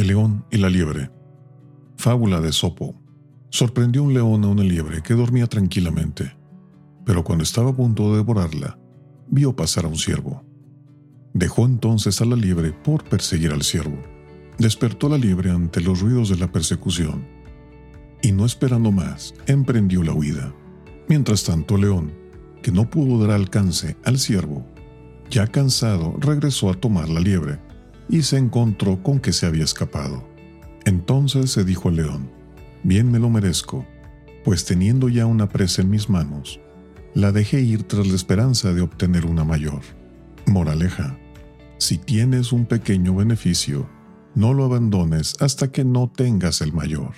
El león y la liebre. Fábula de Sopo. Sorprendió un león a una liebre que dormía tranquilamente, pero cuando estaba a punto de devorarla, vio pasar a un ciervo. Dejó entonces a la liebre por perseguir al ciervo. Despertó la liebre ante los ruidos de la persecución y no esperando más, emprendió la huida. Mientras tanto, León, que no pudo dar alcance al ciervo, ya cansado, regresó a tomar la liebre y se encontró con que se había escapado. Entonces se dijo al león, bien me lo merezco, pues teniendo ya una presa en mis manos, la dejé ir tras la esperanza de obtener una mayor. Moraleja, si tienes un pequeño beneficio, no lo abandones hasta que no tengas el mayor.